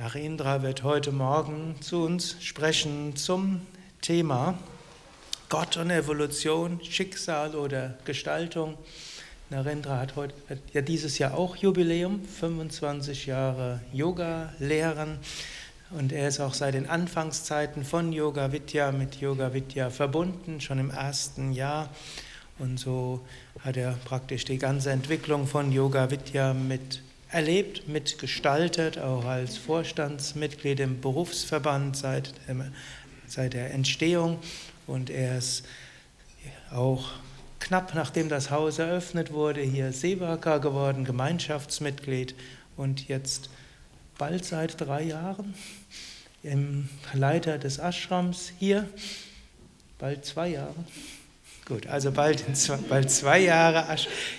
Narendra wird heute Morgen zu uns sprechen zum Thema Gott und Evolution, Schicksal oder Gestaltung. Narendra hat heute hat ja dieses Jahr auch Jubiläum, 25 Jahre Yoga lehren und er ist auch seit den Anfangszeiten von Yoga Vidya mit Yoga Vidya verbunden, schon im ersten Jahr und so hat er praktisch die ganze Entwicklung von Yoga Vidya mit erlebt, mitgestaltet, auch als Vorstandsmitglied im Berufsverband seit, seit der Entstehung. Und er ist auch knapp nachdem das Haus eröffnet wurde, hier Sevaka geworden, Gemeinschaftsmitglied und jetzt bald seit drei Jahren im Leiter des Ashrams hier, bald zwei Jahre. Gut, also bald, zwei, bald zwei Jahre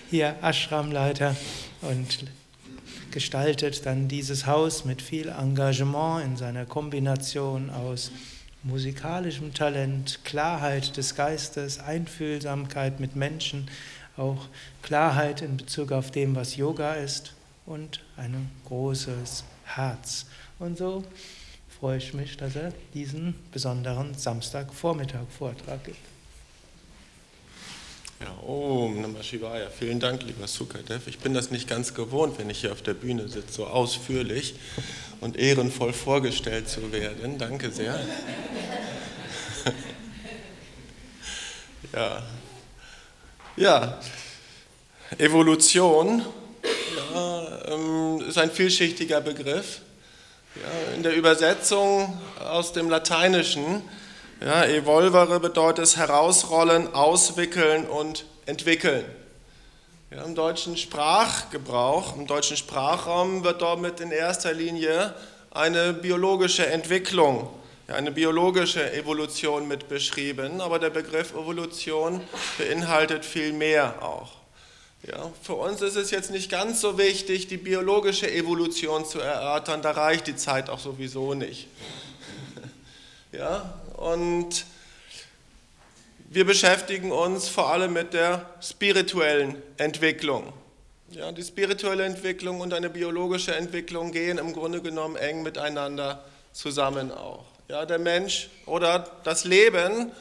hier Ashramleiter und gestaltet dann dieses Haus mit viel Engagement in seiner Kombination aus musikalischem Talent, Klarheit des Geistes, Einfühlsamkeit mit Menschen, auch Klarheit in Bezug auf dem, was Yoga ist und ein großes Herz. Und so freue ich mich, dass er diesen besonderen Samstagvormittag Vortrag gibt. Ja, Om Namah Shivaya. Vielen Dank, lieber Sukadev. Ich bin das nicht ganz gewohnt, wenn ich hier auf der Bühne sitze, so ausführlich und ehrenvoll vorgestellt zu werden. Danke sehr. ja. ja, Evolution ja, ähm, ist ein vielschichtiger Begriff. Ja, in der Übersetzung aus dem Lateinischen ja, evolvere bedeutet herausrollen, auswickeln und entwickeln. Ja, Im deutschen Sprachgebrauch, im deutschen Sprachraum wird damit in erster Linie eine biologische Entwicklung, eine biologische Evolution mit beschrieben, aber der Begriff Evolution beinhaltet viel mehr auch. Ja, für uns ist es jetzt nicht ganz so wichtig, die biologische Evolution zu erörtern, da reicht die Zeit auch sowieso nicht. Ja, und wir beschäftigen uns vor allem mit der spirituellen Entwicklung. Ja, die spirituelle Entwicklung und eine biologische Entwicklung gehen im Grunde genommen eng miteinander zusammen auch. Ja, der Mensch oder das Leben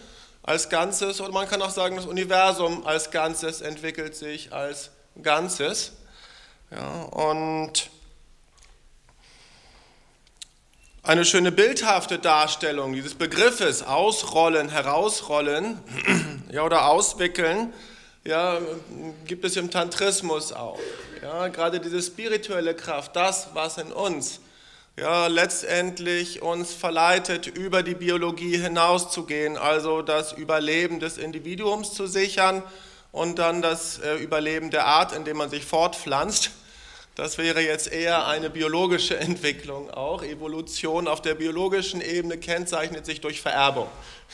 als Ganzes, oder man kann auch sagen, das Universum als Ganzes entwickelt sich als Ganzes. Ja, und eine schöne bildhafte Darstellung dieses Begriffes. Ausrollen, herausrollen ja, oder auswickeln, ja, gibt es im Tantrismus auch. Ja, gerade diese spirituelle Kraft, das, was in uns ja, letztendlich uns verleitet, über die Biologie hinauszugehen, also das Überleben des Individuums zu sichern und dann das äh, Überleben der Art, indem man sich fortpflanzt das wäre jetzt eher eine biologische Entwicklung auch. Evolution auf der biologischen Ebene kennzeichnet sich durch Vererbung.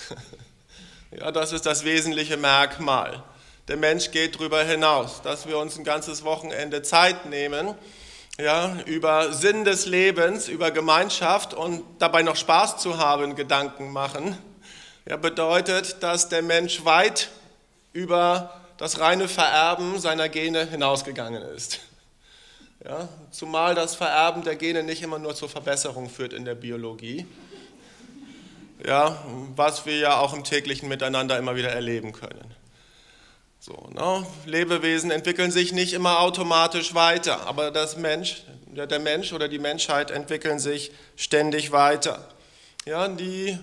Ja, das ist das wesentliche Merkmal. Der Mensch geht darüber hinaus, dass wir uns ein ganzes Wochenende Zeit nehmen, ja, über Sinn des Lebens, über Gemeinschaft und dabei noch Spaß zu haben, Gedanken machen, ja, bedeutet, dass der Mensch weit über das reine Vererben seiner Gene hinausgegangen ist. Ja, zumal das Vererben der Gene nicht immer nur zur Verbesserung führt in der Biologie, ja, was wir ja auch im täglichen Miteinander immer wieder erleben können. So, ne? Lebewesen entwickeln sich nicht immer automatisch weiter, aber das Mensch, der Mensch oder die Menschheit entwickeln sich ständig weiter. Ja, die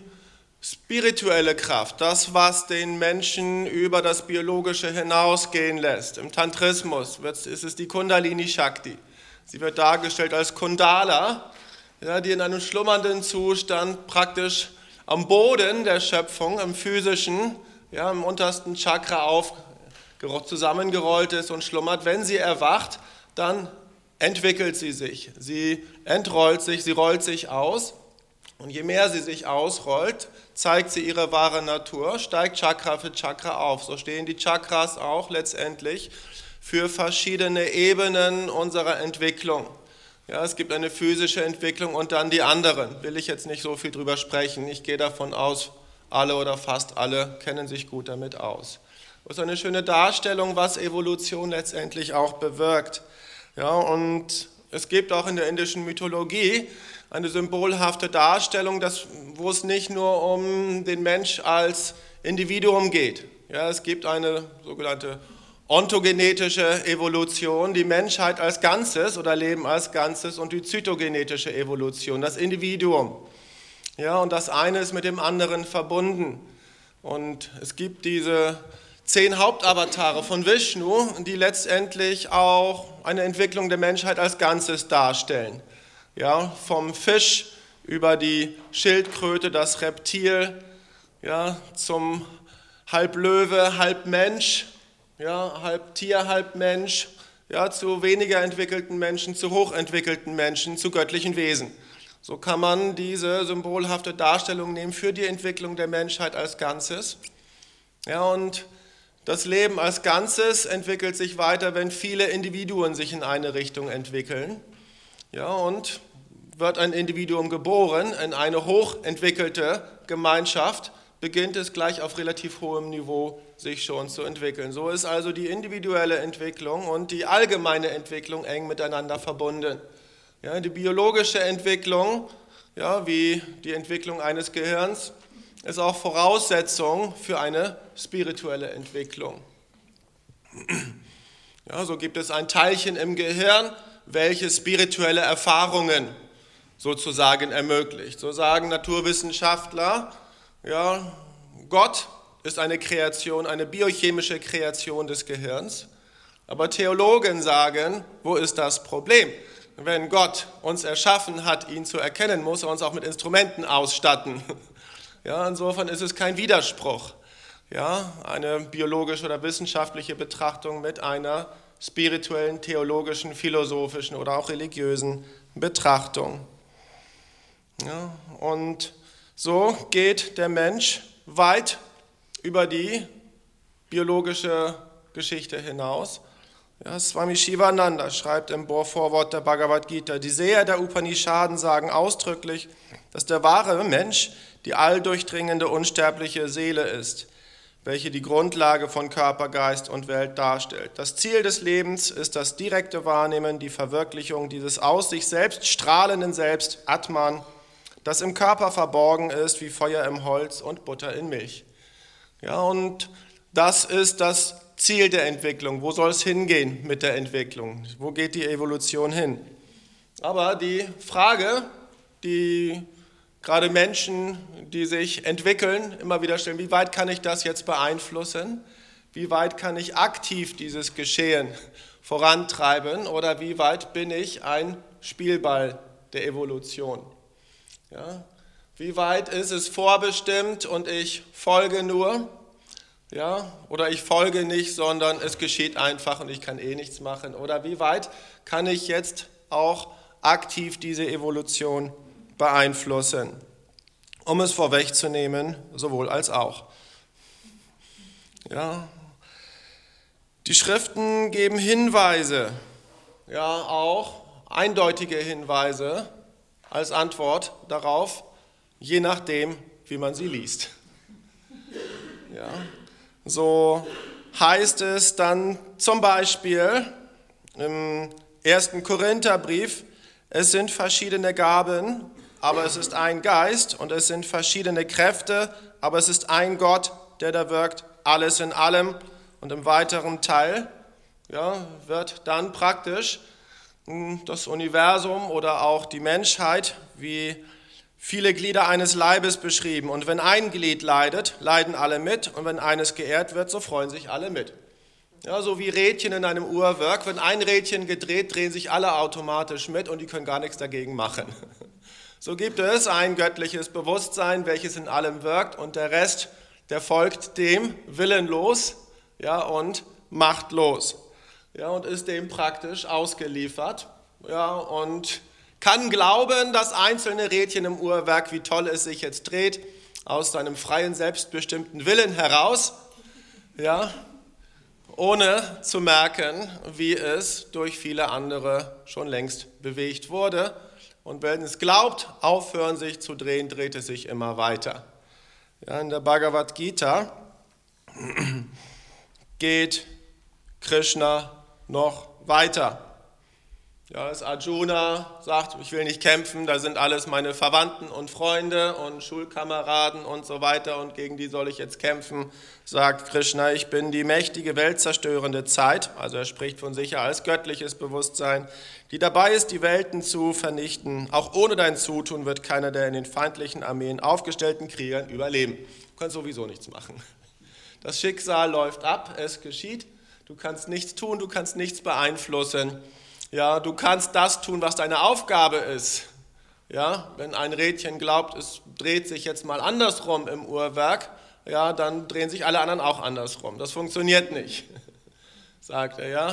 spirituelle Kraft, das, was den Menschen über das Biologische hinausgehen lässt. Im Tantrismus ist es die Kundalini Shakti. Sie wird dargestellt als Kundala, ja, die in einem schlummernden Zustand praktisch am Boden der Schöpfung, im physischen, ja, im untersten Chakra auf, zusammengerollt ist und schlummert. Wenn sie erwacht, dann entwickelt sie sich. Sie entrollt sich, sie rollt sich aus. Und je mehr sie sich ausrollt, zeigt sie ihre wahre Natur, steigt Chakra für Chakra auf. So stehen die Chakras auch letztendlich für verschiedene Ebenen unserer Entwicklung. Ja, es gibt eine physische Entwicklung und dann die anderen. Will ich jetzt nicht so viel drüber sprechen. Ich gehe davon aus, alle oder fast alle kennen sich gut damit aus. Das ist eine schöne Darstellung, was Evolution letztendlich auch bewirkt. Ja, und es gibt auch in der indischen Mythologie eine symbolhafte Darstellung, dass, wo es nicht nur um den Mensch als Individuum geht. Ja, es gibt eine sogenannte ontogenetische Evolution, die Menschheit als Ganzes oder Leben als Ganzes und die zytogenetische Evolution, das Individuum. Ja, und das eine ist mit dem anderen verbunden. Und es gibt diese zehn Hauptavatare von Vishnu, die letztendlich auch eine Entwicklung der Menschheit als Ganzes darstellen. Ja, vom Fisch über die Schildkröte, das Reptil, ja, zum halb Löwe, halb Mensch, ja, halb Tier, halb Mensch, ja, zu weniger entwickelten Menschen, zu hochentwickelten Menschen, zu göttlichen Wesen. So kann man diese symbolhafte Darstellung nehmen für die Entwicklung der Menschheit als Ganzes. Ja, und das Leben als Ganzes entwickelt sich weiter, wenn viele Individuen sich in eine Richtung entwickeln. Ja, und wird ein Individuum geboren in eine hochentwickelte Gemeinschaft, beginnt es gleich auf relativ hohem Niveau sich schon zu entwickeln. So ist also die individuelle Entwicklung und die allgemeine Entwicklung eng miteinander verbunden. Ja, die biologische Entwicklung, ja, wie die Entwicklung eines Gehirns, ist auch Voraussetzung für eine spirituelle Entwicklung. Ja, so gibt es ein Teilchen im Gehirn, welches spirituelle Erfahrungen sozusagen ermöglicht. So sagen Naturwissenschaftler, ja, Gott ist eine Kreation, eine biochemische Kreation des Gehirns. Aber Theologen sagen, wo ist das Problem? Wenn Gott uns erschaffen hat, ihn zu erkennen, muss er uns auch mit Instrumenten ausstatten. Ja, insofern ist es kein Widerspruch. Ja, eine biologische oder wissenschaftliche Betrachtung mit einer spirituellen, theologischen, philosophischen oder auch religiösen Betrachtung. Ja, und so geht der Mensch weit über die biologische Geschichte hinaus. Ja, Swami Shivananda schreibt im Vorwort der Bhagavad Gita, die Seher der Upanishaden sagen ausdrücklich, dass der wahre Mensch die alldurchdringende unsterbliche Seele ist, welche die Grundlage von Körper, Geist und Welt darstellt. Das Ziel des Lebens ist das direkte Wahrnehmen, die Verwirklichung dieses aus sich selbst strahlenden Selbst, Atman, das im Körper verborgen ist wie Feuer im Holz und Butter in Milch. Ja, und das ist das Ziel der Entwicklung. Wo soll es hingehen mit der Entwicklung? Wo geht die Evolution hin? Aber die Frage, die gerade Menschen, die sich entwickeln, immer wieder stellen, wie weit kann ich das jetzt beeinflussen? Wie weit kann ich aktiv dieses Geschehen vorantreiben? Oder wie weit bin ich ein Spielball der Evolution? Ja? Wie weit ist es vorbestimmt und ich folge nur? Ja? Oder ich folge nicht, sondern es geschieht einfach und ich kann eh nichts machen? Oder wie weit kann ich jetzt auch aktiv diese Evolution beeinflussen. Um es vorwegzunehmen, sowohl als auch. Ja, die Schriften geben Hinweise, ja auch eindeutige Hinweise als Antwort darauf, je nachdem, wie man sie liest. Ja, so heißt es dann zum Beispiel im ersten Korintherbrief, es sind verschiedene Gaben, aber es ist ein Geist und es sind verschiedene Kräfte, aber es ist ein Gott, der da wirkt, alles in allem. Und im weiteren Teil ja, wird dann praktisch das Universum oder auch die Menschheit wie viele Glieder eines Leibes beschrieben. Und wenn ein Glied leidet, leiden alle mit. Und wenn eines geehrt wird, so freuen sich alle mit. Ja, so wie Rädchen in einem Uhrwerk. Wenn ein Rädchen gedreht, drehen sich alle automatisch mit und die können gar nichts dagegen machen. So gibt es ein göttliches Bewusstsein, welches in allem wirkt und der Rest, der folgt dem willenlos ja, und machtlos ja, und ist dem praktisch ausgeliefert ja, und kann glauben, dass einzelne Rädchen im Uhrwerk, wie toll es sich jetzt dreht, aus seinem freien, selbstbestimmten Willen heraus, ja, ohne zu merken, wie es durch viele andere schon längst bewegt wurde. Und wenn es glaubt, aufhören sich zu drehen, dreht es sich immer weiter. Ja, in der Bhagavad Gita geht Krishna noch weiter. Ja, als Arjuna sagt, ich will nicht kämpfen, da sind alles meine Verwandten und Freunde und Schulkameraden und so weiter und gegen die soll ich jetzt kämpfen, sagt Krishna, ich bin die mächtige, weltzerstörende Zeit, also er spricht von sich als göttliches Bewusstsein, die dabei ist, die Welten zu vernichten. Auch ohne dein Zutun wird keiner der in den feindlichen Armeen aufgestellten Kriegern überleben. Du kannst sowieso nichts machen. Das Schicksal läuft ab, es geschieht, du kannst nichts tun, du kannst nichts beeinflussen. Ja, du kannst das tun, was deine Aufgabe ist. Ja, wenn ein Rädchen glaubt, es dreht sich jetzt mal andersrum im Uhrwerk, ja, dann drehen sich alle anderen auch andersrum. Das funktioniert nicht, sagt er, ja.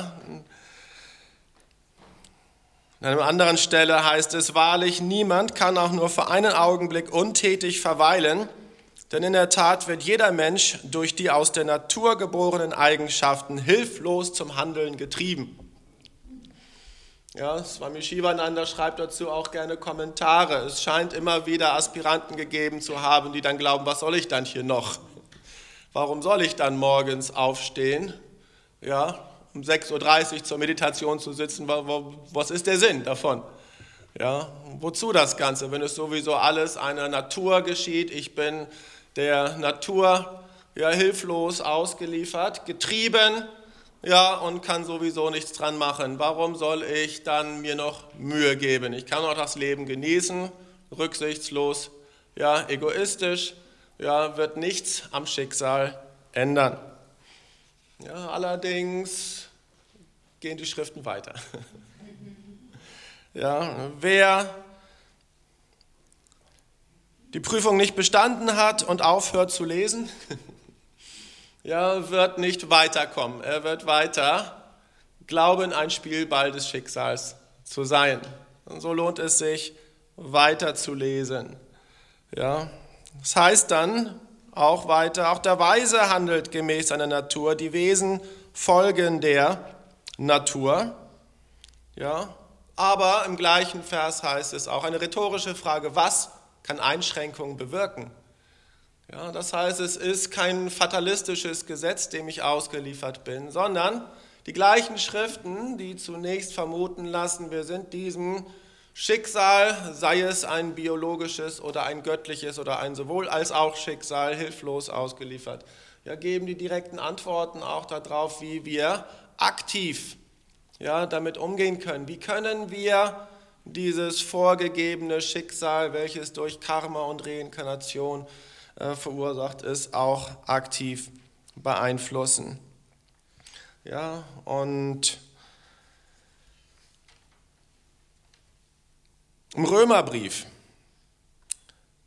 An einer anderen Stelle heißt es, wahrlich, niemand kann auch nur für einen Augenblick untätig verweilen, denn in der Tat wird jeder Mensch durch die aus der Natur geborenen Eigenschaften hilflos zum Handeln getrieben. Ja, Swami Shivananda schreibt dazu auch gerne Kommentare. Es scheint immer wieder Aspiranten gegeben zu haben, die dann glauben, was soll ich dann hier noch? Warum soll ich dann morgens aufstehen? Ja, um 6.30 Uhr zur Meditation zu sitzen, was ist der Sinn davon? Ja, wozu das Ganze, wenn es sowieso alles einer Natur geschieht? Ich bin der Natur ja, hilflos ausgeliefert, getrieben ja, und kann sowieso nichts dran machen. Warum soll ich dann mir noch Mühe geben? Ich kann auch das Leben genießen, rücksichtslos, ja, egoistisch, ja, wird nichts am Schicksal ändern. Ja, allerdings gehen die Schriften weiter. Ja, wer die Prüfung nicht bestanden hat und aufhört zu lesen, ja, wird nicht weiterkommen. Er wird weiter glauben, ein Spielball des Schicksals zu sein. Und so lohnt es sich, weiter zu lesen. Ja, das heißt dann auch weiter, auch der Weise handelt gemäß seiner Natur, die Wesen folgen der Natur. Ja, aber im gleichen Vers heißt es auch eine rhetorische Frage, was kann Einschränkungen bewirken? Ja, das heißt, es ist kein fatalistisches Gesetz, dem ich ausgeliefert bin, sondern die gleichen Schriften, die zunächst vermuten lassen, wir sind diesem Schicksal, sei es ein biologisches oder ein göttliches oder ein sowohl als auch Schicksal, hilflos ausgeliefert. Ja, geben die direkten Antworten auch darauf, wie wir aktiv ja, damit umgehen können. Wie können wir dieses vorgegebene Schicksal, welches durch Karma und Reinkarnation äh, verursacht ist, auch aktiv beeinflussen. Ja, und im Römerbrief,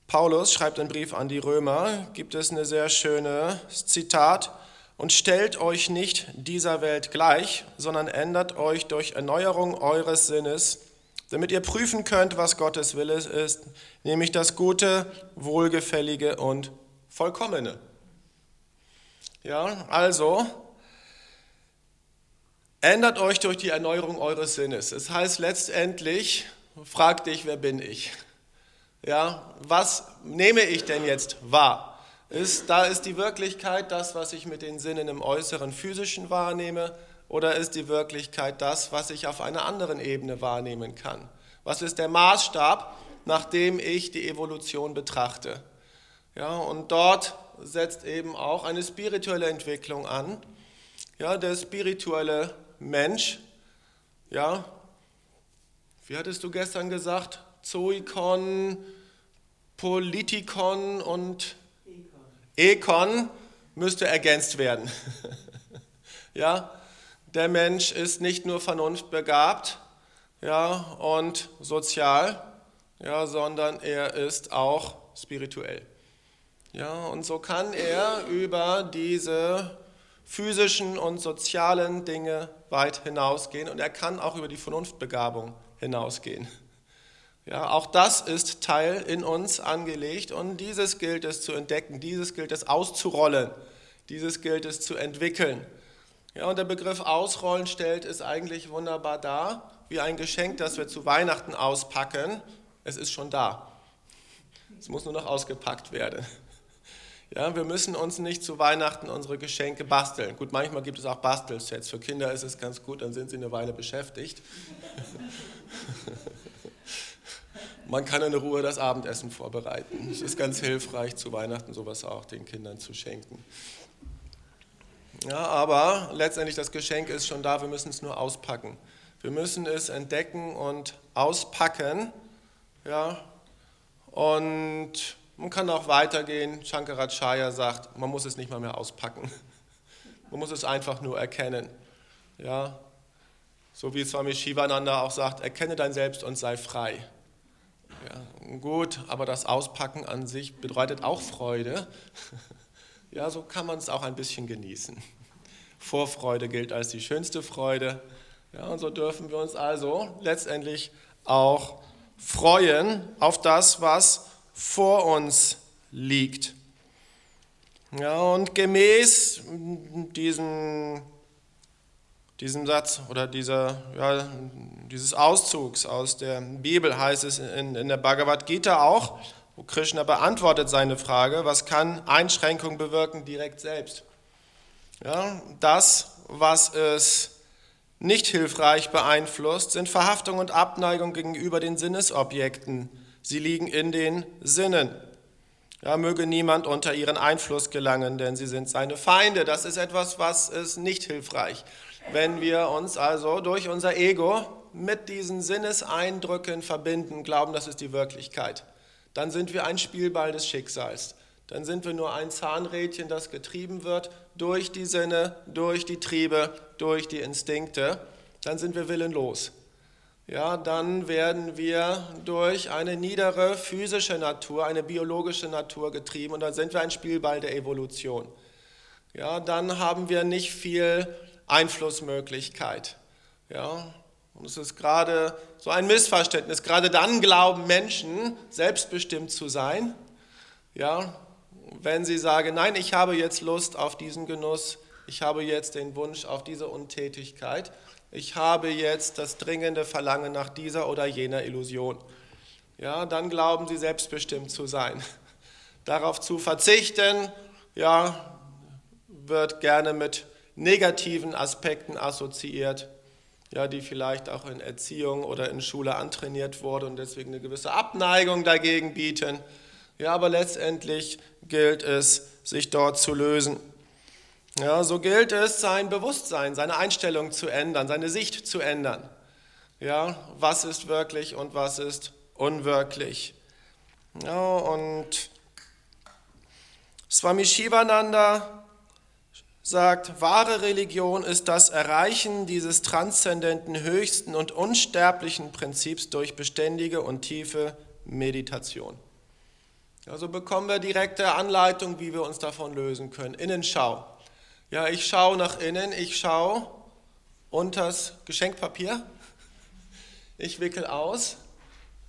Paulus schreibt einen Brief an die Römer, gibt es ein sehr schönes Zitat, und stellt euch nicht dieser Welt gleich, sondern ändert euch durch Erneuerung eures Sinnes, damit ihr prüfen könnt, was Gottes Wille ist, nämlich das Gute, Wohlgefällige und Vollkommene. Ja, also ändert euch durch die Erneuerung eures Sinnes. Es heißt letztendlich, frag dich, wer bin ich? Ja, was nehme ich denn jetzt wahr? Ist, da ist die Wirklichkeit das, was ich mit den Sinnen im äußeren physischen wahrnehme, oder ist die Wirklichkeit das, was ich auf einer anderen Ebene wahrnehmen kann? Was ist der Maßstab, nach dem ich die Evolution betrachte? Ja, und dort setzt eben auch eine spirituelle Entwicklung an. Ja, der spirituelle Mensch, ja, wie hattest du gestern gesagt? Zoikon, Politikon und Ekon müsste ergänzt werden. ja, der Mensch ist nicht nur vernunftbegabt ja, und sozial, ja, sondern er ist auch spirituell. Ja, und so kann er über diese physischen und sozialen Dinge weit hinausgehen und er kann auch über die Vernunftbegabung hinausgehen. Ja, auch das ist Teil in uns angelegt und dieses gilt es zu entdecken, dieses gilt es auszurollen, dieses gilt es zu entwickeln. Ja, und der Begriff ausrollen stellt es eigentlich wunderbar dar, wie ein Geschenk, das wir zu Weihnachten auspacken. Es ist schon da. Es muss nur noch ausgepackt werden. Ja, wir müssen uns nicht zu Weihnachten unsere Geschenke basteln. Gut, manchmal gibt es auch Bastelsets. Für Kinder ist es ganz gut, dann sind sie eine Weile beschäftigt. Man kann in Ruhe das Abendessen vorbereiten. Es ist ganz hilfreich, zu Weihnachten sowas auch den Kindern zu schenken. Ja, aber letztendlich das Geschenk ist schon da, wir müssen es nur auspacken. Wir müssen es entdecken und auspacken. Ja, und man kann auch weitergehen. Shankaracharya sagt, man muss es nicht mal mehr auspacken. Man muss es einfach nur erkennen. Ja, so wie Swami Shivananda auch sagt, erkenne dein Selbst und sei frei. Ja, gut, aber das Auspacken an sich bedeutet auch Freude. Ja, so kann man es auch ein bisschen genießen. Vorfreude gilt als die schönste Freude. Ja, und so dürfen wir uns also letztendlich auch freuen auf das, was vor uns liegt. Ja, und gemäß diesem, diesem Satz oder dieser, ja, dieses Auszugs aus der Bibel heißt es in, in der Bhagavad Gita auch, wo Krishna beantwortet seine Frage, was kann Einschränkung bewirken direkt selbst? Ja, das, was es nicht hilfreich beeinflusst, sind Verhaftung und Abneigung gegenüber den Sinnesobjekten. Sie liegen in den Sinnen. Ja, möge niemand unter ihren Einfluss gelangen, denn sie sind seine Feinde. Das ist etwas, was ist nicht hilfreich. Wenn wir uns also durch unser Ego mit diesen Sinneseindrücken verbinden, glauben, das ist die Wirklichkeit, dann sind wir ein Spielball des Schicksals. Dann sind wir nur ein Zahnrädchen, das getrieben wird durch die Sinne, durch die Triebe, durch die Instinkte. Dann sind wir willenlos. Ja, dann werden wir durch eine niedere physische Natur, eine biologische Natur getrieben und dann sind wir ein Spielball der Evolution. Ja, dann haben wir nicht viel Einflussmöglichkeit. Ja, und es ist gerade so ein Missverständnis. Gerade dann glauben Menschen, selbstbestimmt zu sein. Ja, wenn sie sagen, nein, ich habe jetzt Lust auf diesen Genuss, ich habe jetzt den Wunsch auf diese Untätigkeit, ich habe jetzt das dringende Verlangen nach dieser oder jener Illusion. Ja, dann glauben sie selbstbestimmt zu sein. Darauf zu verzichten, ja, wird gerne mit negativen Aspekten assoziiert, ja, die vielleicht auch in Erziehung oder in Schule antrainiert wurde und deswegen eine gewisse Abneigung dagegen bieten. Ja, aber letztendlich gilt es, sich dort zu lösen. Ja, so gilt es, sein Bewusstsein, seine Einstellung zu ändern, seine Sicht zu ändern. Ja, was ist wirklich und was ist unwirklich. Ja, und Swami Shivananda sagt, wahre Religion ist das Erreichen dieses transzendenten, höchsten und unsterblichen Prinzips durch beständige und tiefe Meditation. Also bekommen wir direkte Anleitung, wie wir uns davon lösen können. Innenschau. Ja, ich schaue nach innen, ich schaue unters Geschenkpapier, ich wickel aus.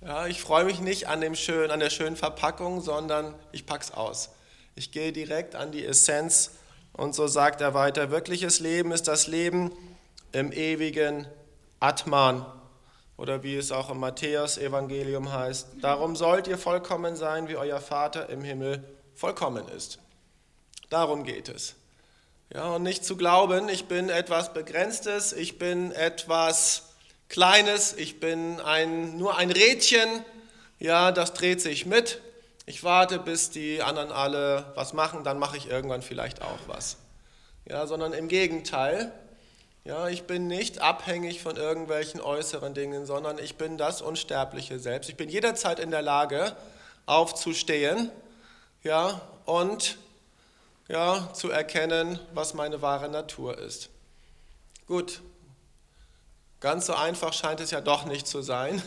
Ja, ich freue mich nicht an, dem schön, an der schönen Verpackung, sondern ich pack's aus. Ich gehe direkt an die Essenz und so sagt er weiter, wirkliches Leben ist das Leben im ewigen Atman oder wie es auch im Matthäus-Evangelium heißt, darum sollt ihr vollkommen sein, wie euer Vater im Himmel vollkommen ist. Darum geht es. Ja, und nicht zu glauben, ich bin etwas Begrenztes, ich bin etwas Kleines, ich bin ein, nur ein Rädchen, ja, das dreht sich mit. Ich warte, bis die anderen alle was machen, dann mache ich irgendwann vielleicht auch was. Ja, sondern im Gegenteil, ja, ich bin nicht abhängig von irgendwelchen äußeren Dingen, sondern ich bin das Unsterbliche selbst. Ich bin jederzeit in der Lage, aufzustehen ja, und ja, zu erkennen, was meine wahre Natur ist. Gut, ganz so einfach scheint es ja doch nicht zu sein,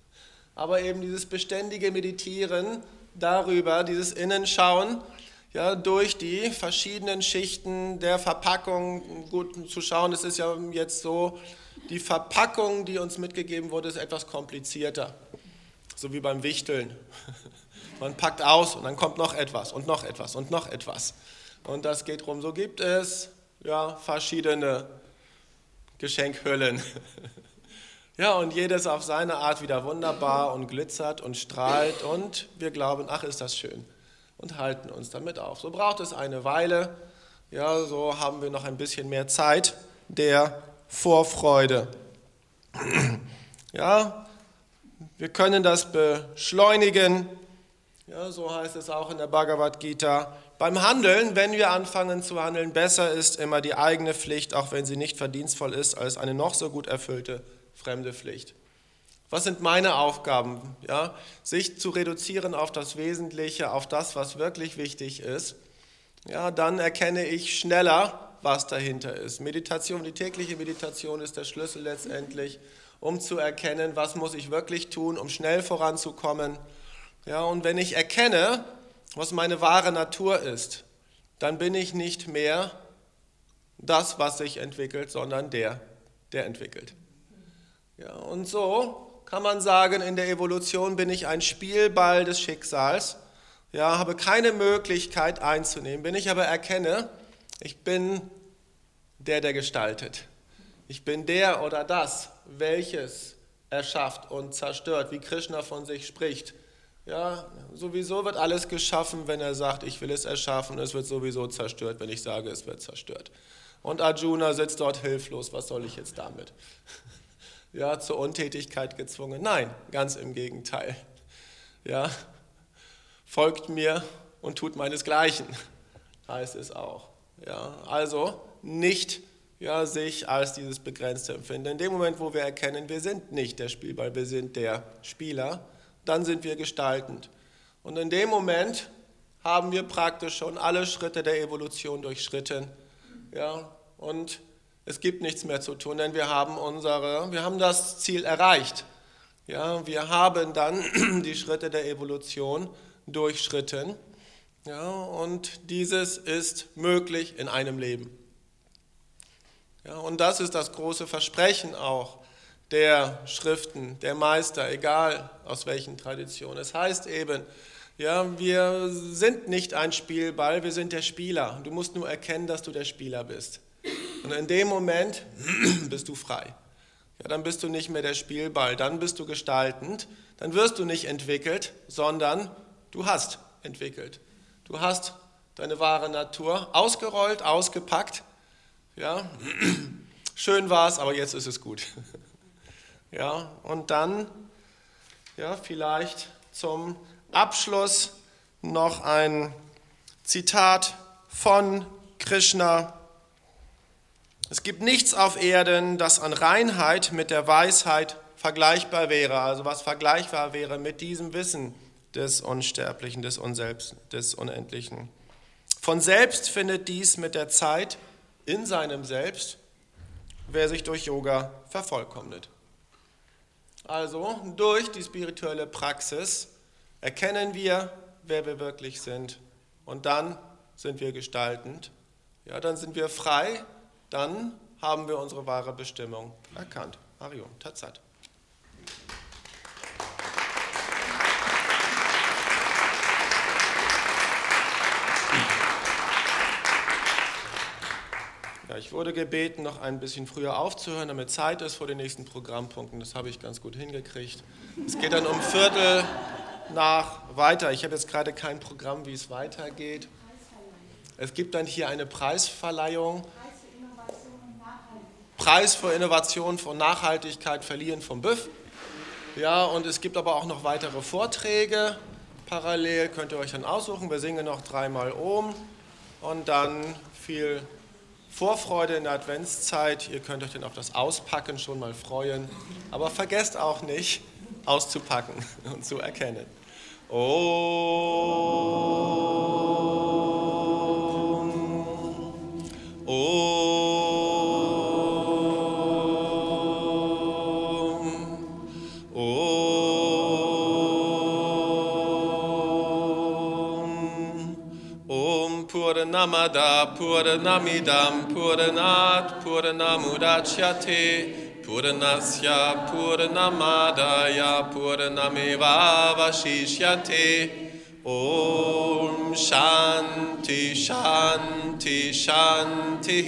aber eben dieses beständige Meditieren darüber, dieses Innenschauen, ja, durch die verschiedenen Schichten der Verpackung gut zu schauen. Es ist ja jetzt so, die Verpackung, die uns mitgegeben wurde, ist etwas komplizierter. So wie beim Wichteln. Man packt aus und dann kommt noch etwas und noch etwas und noch etwas. Und das geht rum. So gibt es ja, verschiedene Geschenkhüllen. Ja, und jedes auf seine Art wieder wunderbar und glitzert und strahlt und wir glauben, ach, ist das schön. Und halten uns damit auf. So braucht es eine Weile. Ja, so haben wir noch ein bisschen mehr Zeit der Vorfreude. Ja, wir können das beschleunigen. Ja, so heißt es auch in der Bhagavad Gita. Beim Handeln, wenn wir anfangen zu handeln, besser ist immer die eigene Pflicht, auch wenn sie nicht verdienstvoll ist, als eine noch so gut erfüllte fremde Pflicht. Was sind meine Aufgaben? Ja, sich zu reduzieren auf das Wesentliche, auf das, was wirklich wichtig ist. Ja, dann erkenne ich schneller, was dahinter ist. Meditation, die tägliche Meditation ist der Schlüssel letztendlich, um zu erkennen, was muss ich wirklich tun, um schnell voranzukommen. Ja, und wenn ich erkenne, was meine wahre Natur ist, dann bin ich nicht mehr das, was sich entwickelt, sondern der, der entwickelt. Ja, und so kann man sagen, in der Evolution bin ich ein Spielball des Schicksals, ja, habe keine Möglichkeit einzunehmen. Wenn ich aber erkenne, ich bin der, der gestaltet. Ich bin der oder das, welches erschafft und zerstört, wie Krishna von sich spricht. Ja, sowieso wird alles geschaffen, wenn er sagt, ich will es erschaffen. Es wird sowieso zerstört, wenn ich sage, es wird zerstört. Und Arjuna sitzt dort hilflos. Was soll ich jetzt damit? Ja, zur Untätigkeit gezwungen. Nein, ganz im Gegenteil. Ja, folgt mir und tut meinesgleichen, heißt es auch. Ja, also nicht ja, sich als dieses begrenzte empfinden. In dem Moment, wo wir erkennen, wir sind nicht der Spielball, wir sind der Spieler, dann sind wir gestaltend. Und in dem Moment haben wir praktisch schon alle Schritte der Evolution durchschritten. Ja, und es gibt nichts mehr zu tun, denn wir haben, unsere, wir haben das Ziel erreicht. Ja, wir haben dann die Schritte der Evolution durchschritten. Ja, und dieses ist möglich in einem Leben. Ja, und das ist das große Versprechen auch der Schriften, der Meister, egal aus welchen Traditionen. Es heißt eben, ja, wir sind nicht ein Spielball, wir sind der Spieler. Du musst nur erkennen, dass du der Spieler bist. Und in dem Moment bist du frei. Ja, dann bist du nicht mehr der Spielball, dann bist du gestaltend, dann wirst du nicht entwickelt, sondern du hast entwickelt. Du hast deine wahre Natur ausgerollt, ausgepackt. Ja, schön war es, aber jetzt ist es gut. Ja, und dann ja, vielleicht zum Abschluss noch ein Zitat von Krishna es gibt nichts auf Erden, das an Reinheit mit der Weisheit vergleichbar wäre, also was vergleichbar wäre mit diesem Wissen des Unsterblichen, des Unselbst, des Unendlichen. Von selbst findet dies mit der Zeit in seinem Selbst, wer sich durch Yoga vervollkommnet. Also durch die spirituelle Praxis erkennen wir, wer wir wirklich sind und dann sind wir gestaltend. Ja, dann sind wir frei dann haben wir unsere wahre Bestimmung erkannt. Mario, Tatsat. Ja, ich wurde gebeten, noch ein bisschen früher aufzuhören, damit Zeit ist vor den nächsten Programmpunkten. Das habe ich ganz gut hingekriegt. Es geht dann um Viertel nach weiter. Ich habe jetzt gerade kein Programm, wie es weitergeht. Es gibt dann hier eine Preisverleihung. Preis für Innovation, für Nachhaltigkeit verliehen vom BÜV. Ja, und es gibt aber auch noch weitere Vorträge. Parallel könnt ihr euch dann aussuchen. Wir singen noch dreimal um und dann viel Vorfreude in der Adventszeit. Ihr könnt euch dann auf das Auspacken schon mal freuen. Aber vergesst auch nicht, auszupacken und zu erkennen. Oh. Oh. Purnamada Purnamidam Purnat Purnamudachyate Purnasya Purnamadaya Purnameva Vashishyate. Om Shanti Shanti Shanti.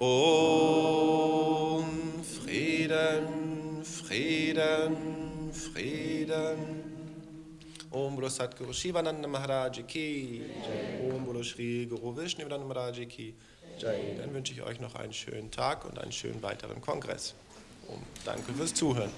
Om Frieden Frieden Om Bolo Satguru Shivananda Maharaj Ki. Om Bolo Shri Guru Vishnuvananda Maharaj Ki Jai. Dann wünsche ich euch noch einen schönen Tag und einen schönen weiteren Kongress. Und danke fürs Zuhören.